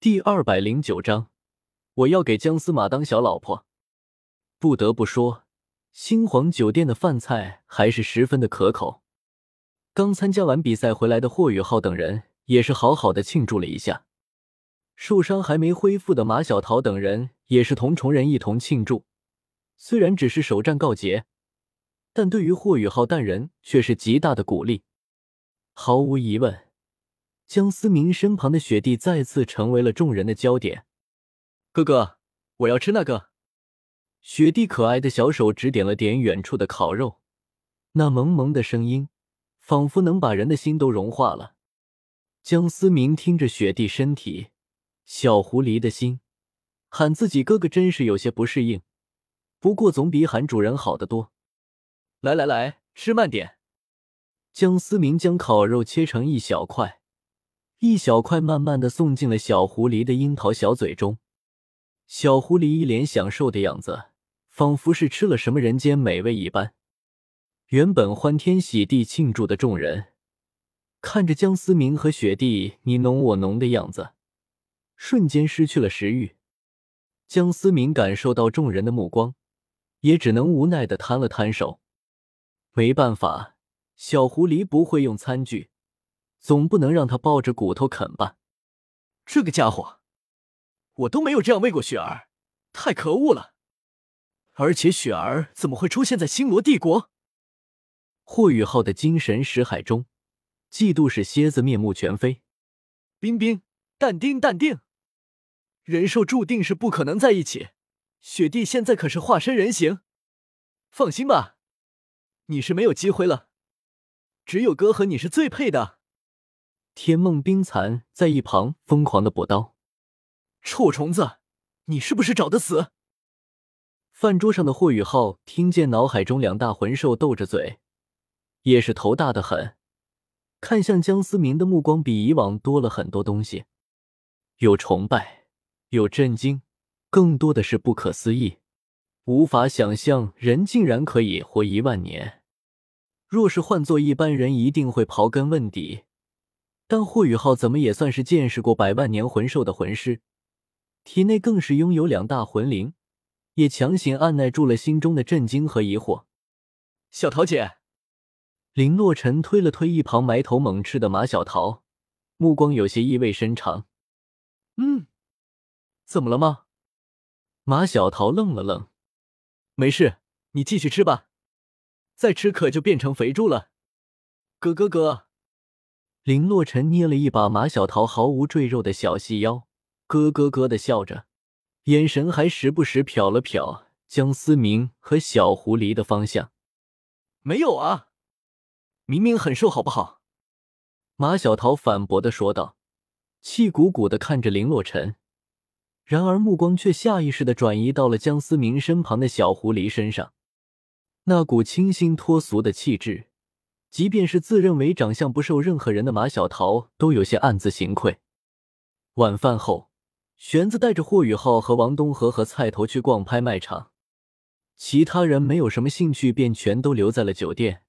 第二百零九章，我要给姜司马当小老婆。不得不说，星皇酒店的饭菜还是十分的可口。刚参加完比赛回来的霍雨浩等人也是好好的庆祝了一下。受伤还没恢复的马小桃等人也是同虫人一同庆祝。虽然只是首战告捷，但对于霍雨浩等人却是极大的鼓励。毫无疑问。江思明身旁的雪地再次成为了众人的焦点。哥哥，我要吃那个。雪地可爱的小手指点了点远处的烤肉，那萌萌的声音仿佛能把人的心都融化了。江思明听着雪地身体小狐狸的心，喊自己哥哥真是有些不适应，不过总比喊主人好得多。来来来，吃慢点。江思明将烤肉切成一小块。一小块慢慢的送进了小狐狸的樱桃小嘴中，小狐狸一脸享受的样子，仿佛是吃了什么人间美味一般。原本欢天喜地庆祝的众人，看着江思明和雪地你侬我侬的样子，瞬间失去了食欲。江思明感受到众人的目光，也只能无奈的摊了摊手。没办法，小狐狸不会用餐具。总不能让他抱着骨头啃吧？这个家伙，我都没有这样喂过雪儿，太可恶了！而且雪儿怎么会出现在星罗帝国？霍雨浩的精神识海中，嫉妒使蝎子面目全非。冰冰，淡定淡定，人兽注定是不可能在一起。雪帝现在可是化身人形，放心吧，你是没有机会了，只有哥和你是最配的。天梦冰蚕在一旁疯狂的补刀：“臭虫子，你是不是找的死？”饭桌上的霍雨浩听见脑海中两大魂兽斗着嘴，也是头大的很，看向江思明的目光比以往多了很多东西，有崇拜，有震惊，更多的是不可思议，无法想象人竟然可以活一万年。若是换做一般人，一定会刨根问底。但霍雨浩怎么也算是见识过百万年魂兽的魂师，体内更是拥有两大魂灵，也强行按耐住了心中的震惊和疑惑。小桃姐，林洛尘推了推一旁埋头猛吃的马小桃，目光有些意味深长。嗯，怎么了吗？马小桃愣了愣，没事，你继续吃吧，再吃可就变成肥猪了。哥哥哥。林洛尘捏了一把马小桃毫无赘肉的小细腰，咯咯咯的笑着，眼神还时不时瞟了瞟江思明和小狐狸的方向。没有啊，明明很瘦，好不好？马小桃反驳的说道，气鼓鼓的看着林洛尘，然而目光却下意识的转移到了江思明身旁的小狐狸身上，那股清新脱俗的气质。即便是自认为长相不受任何人的马小桃，都有些暗自行愧。晚饭后，玄子带着霍雨浩和王东和和菜头去逛拍卖场，其他人没有什么兴趣，便全都留在了酒店。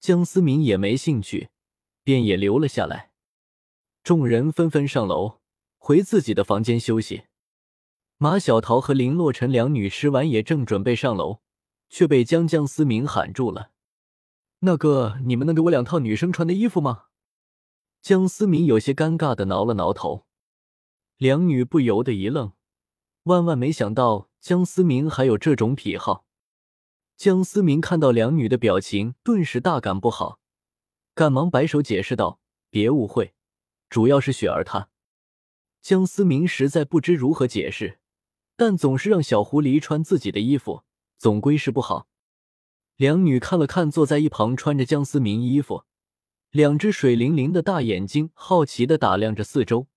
江思明也没兴趣，便也留了下来。众人纷纷上楼，回自己的房间休息。马小桃和林洛尘两女吃完，也正准备上楼，却被江江思明喊住了。那个，你们能给我两套女生穿的衣服吗？江思明有些尴尬的挠了挠头，两女不由得一愣，万万没想到江思明还有这种癖好。江思明看到两女的表情，顿时大感不好，赶忙摆手解释道：“别误会，主要是雪儿她。”江思明实在不知如何解释，但总是让小狐狸穿自己的衣服，总归是不好。两女看了看坐在一旁穿着江思明衣服、两只水灵灵的大眼睛，好奇的打量着四周，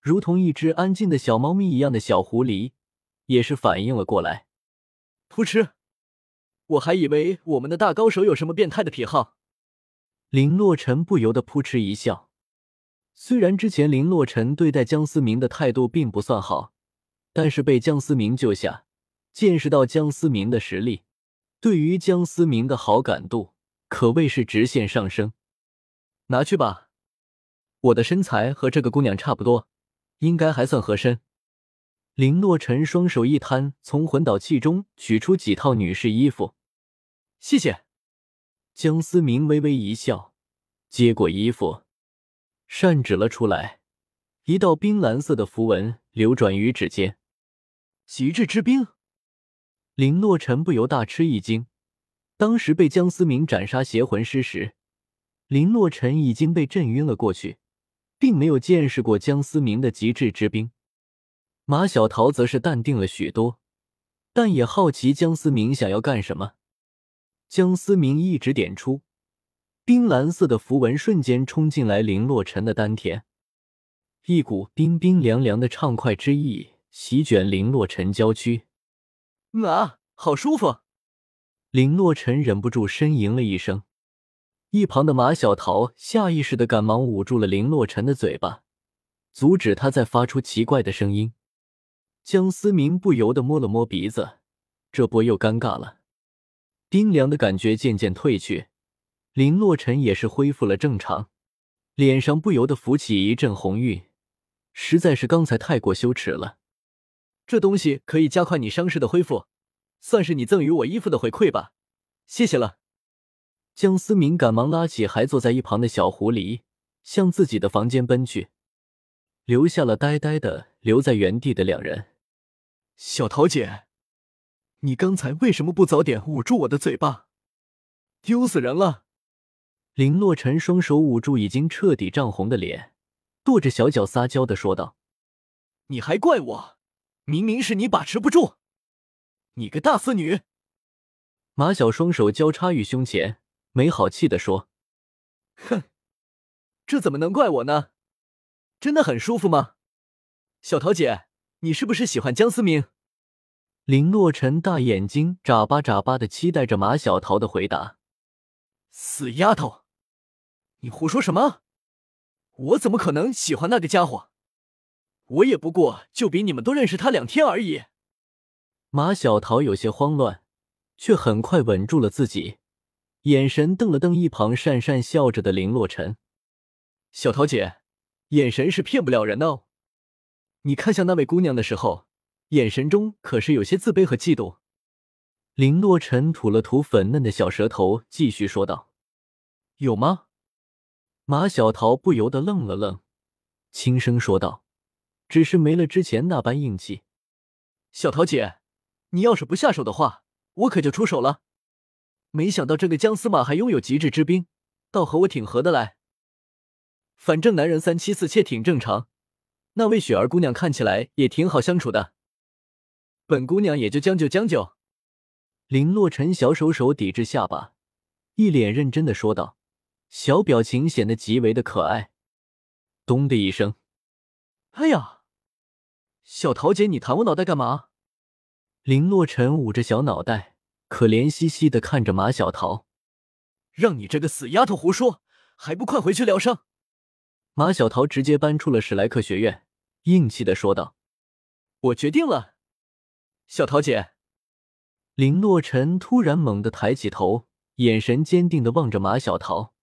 如同一只安静的小猫咪一样的小狐狸，也是反应了过来。扑哧！我还以为我们的大高手有什么变态的癖好。林洛尘不由得扑哧一笑。虽然之前林洛尘对待江思明的态度并不算好，但是被江思明救下，见识到江思明的实力。对于江思明的好感度可谓是直线上升。拿去吧，我的身材和这个姑娘差不多，应该还算合身。林洛尘双手一摊，从魂导器中取出几套女士衣服。谢谢。江思明微微一笑，接过衣服，扇指了出来，一道冰蓝色的符文流转于指尖。极致之冰。林洛尘不由大吃一惊。当时被江思明斩杀邪魂师时，林洛尘已经被震晕了过去，并没有见识过江思明的极致之冰。马小桃则是淡定了许多，但也好奇江思明想要干什么。江思明一指点出，冰蓝色的符文瞬间冲进来林洛尘的丹田，一股冰冰凉凉的畅快之意席卷林洛尘娇躯。啊，好舒服！林洛尘忍不住呻吟了一声。一旁的马小桃下意识的赶忙捂住了林洛尘的嘴巴，阻止他再发出奇怪的声音。江思明不由得摸了摸鼻子，这波又尴尬了。冰凉的感觉渐渐退去，林洛尘也是恢复了正常，脸上不由得浮起一阵红晕，实在是刚才太过羞耻了。这东西可以加快你伤势的恢复，算是你赠予我衣服的回馈吧，谢谢了。江思明赶忙拉起还坐在一旁的小狐狸，向自己的房间奔去，留下了呆呆的留在原地的两人。小桃姐，你刚才为什么不早点捂住我的嘴巴？丢死人了！林洛尘双手捂住已经彻底涨红的脸，跺着小脚撒娇的说道：“你还怪我？明明是你把持不住！你个大色女！”马小双手交叉于胸前，没好气的说：“哼，这怎么能怪我呢？真的很舒服吗？小桃姐。”你是不是喜欢江思明？林洛尘大眼睛眨巴眨巴的，期待着马小桃的回答。死丫头，你胡说什么？我怎么可能喜欢那个家伙？我也不过就比你们都认识他两天而已。马小桃有些慌乱，却很快稳住了自己，眼神瞪了瞪一旁讪讪笑着的林洛尘。小桃姐，眼神是骗不了人的哦。你看向那位姑娘的时候，眼神中可是有些自卑和嫉妒。林洛尘吐了吐粉嫩的小舌头，继续说道：“有吗？”马小桃不由得愣了愣，轻声说道：“只是没了之前那般硬气。”小桃姐，你要是不下手的话，我可就出手了。没想到这个姜司马还拥有极致之兵，倒和我挺合得来。反正男人三妻四妾挺正常。那位雪儿姑娘看起来也挺好相处的，本姑娘也就将就将就。林洛尘小手手抵制下巴，一脸认真的说道，小表情显得极为的可爱。咚的一声，哎呀，小桃姐，你弹我脑袋干嘛？林洛尘捂着小脑袋，可怜兮兮的看着马小桃，让你这个死丫头胡说，还不快回去疗伤！马小桃直接搬出了史莱克学院。硬气的说道：“我决定了，小桃姐。”林洛尘突然猛地抬起头，眼神坚定的望着马小桃。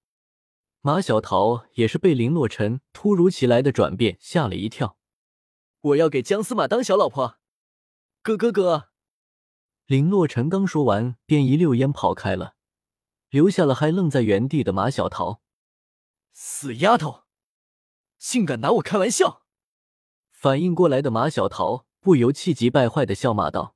马小桃也是被林洛尘突如其来的转变吓了一跳。“我要给姜司马当小老婆。”哥哥哥。林洛尘刚说完，便一溜烟跑开了，留下了还愣在原地的马小桃。死丫头，竟敢拿我开玩笑！反应过来的马小桃不由气急败坏的笑骂道。